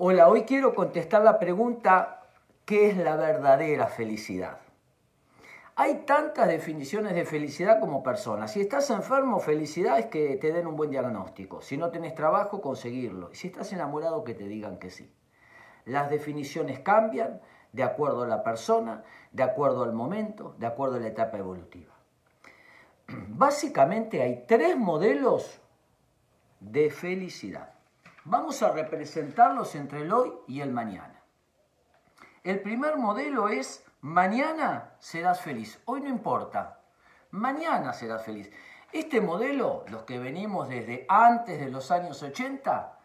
Hola, hoy quiero contestar la pregunta, ¿qué es la verdadera felicidad? Hay tantas definiciones de felicidad como personas. Si estás enfermo, felicidad es que te den un buen diagnóstico. Si no tenés trabajo, conseguirlo. Si estás enamorado, que te digan que sí. Las definiciones cambian de acuerdo a la persona, de acuerdo al momento, de acuerdo a la etapa evolutiva. Básicamente hay tres modelos de felicidad. Vamos a representarlos entre el hoy y el mañana. El primer modelo es mañana serás feliz. Hoy no importa. Mañana serás feliz. Este modelo, los que venimos desde antes de los años 80,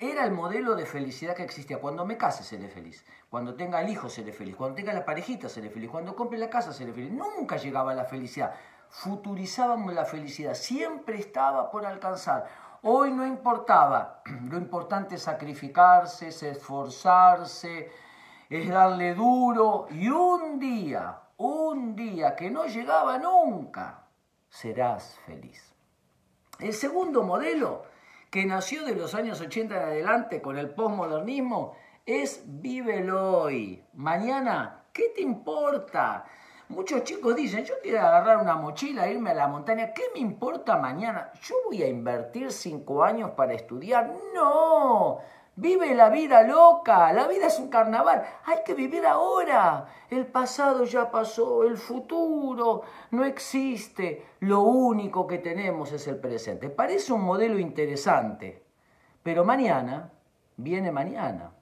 era el modelo de felicidad que existía. Cuando me case seré feliz. Cuando tenga el hijo seré feliz. Cuando tenga la parejita seré feliz. Cuando compre la casa seré feliz. Nunca llegaba la felicidad. Futurizábamos la felicidad. Siempre estaba por alcanzar. Hoy no importaba, lo importante es sacrificarse, es esforzarse, es darle duro y un día, un día que no llegaba nunca, serás feliz. El segundo modelo, que nació de los años 80 en adelante con el postmodernismo, es vívelo hoy. Mañana, ¿qué te importa? Muchos chicos dicen, yo quiero agarrar una mochila, irme a la montaña, ¿qué me importa mañana? ¿Yo voy a invertir cinco años para estudiar? No, vive la vida loca, la vida es un carnaval, hay que vivir ahora. El pasado ya pasó, el futuro no existe, lo único que tenemos es el presente. Parece un modelo interesante, pero mañana viene mañana.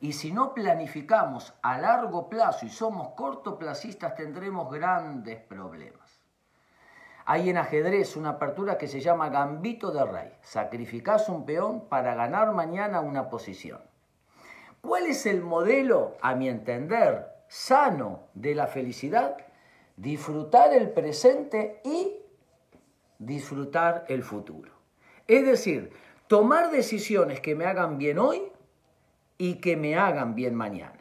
Y si no planificamos a largo plazo y somos cortoplacistas, tendremos grandes problemas. Hay en ajedrez una apertura que se llama gambito de rey. Sacrificás un peón para ganar mañana una posición. ¿Cuál es el modelo, a mi entender, sano de la felicidad? Disfrutar el presente y disfrutar el futuro. Es decir, tomar decisiones que me hagan bien hoy y que me hagan bien mañana.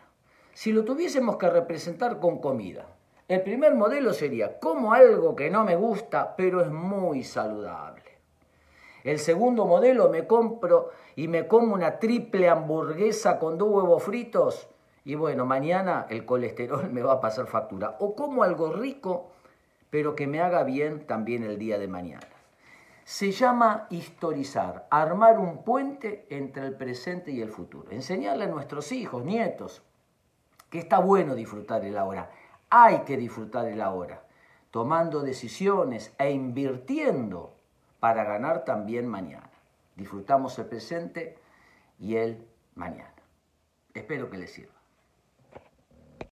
Si lo tuviésemos que representar con comida, el primer modelo sería como algo que no me gusta, pero es muy saludable. El segundo modelo me compro y me como una triple hamburguesa con dos huevos fritos y bueno, mañana el colesterol me va a pasar factura. O como algo rico, pero que me haga bien también el día de mañana se llama historizar, armar un puente entre el presente y el futuro. Enseñarle a nuestros hijos, nietos, que está bueno disfrutar el ahora. Hay que disfrutar el ahora, tomando decisiones e invirtiendo para ganar también mañana. Disfrutamos el presente y el mañana. Espero que les sirva.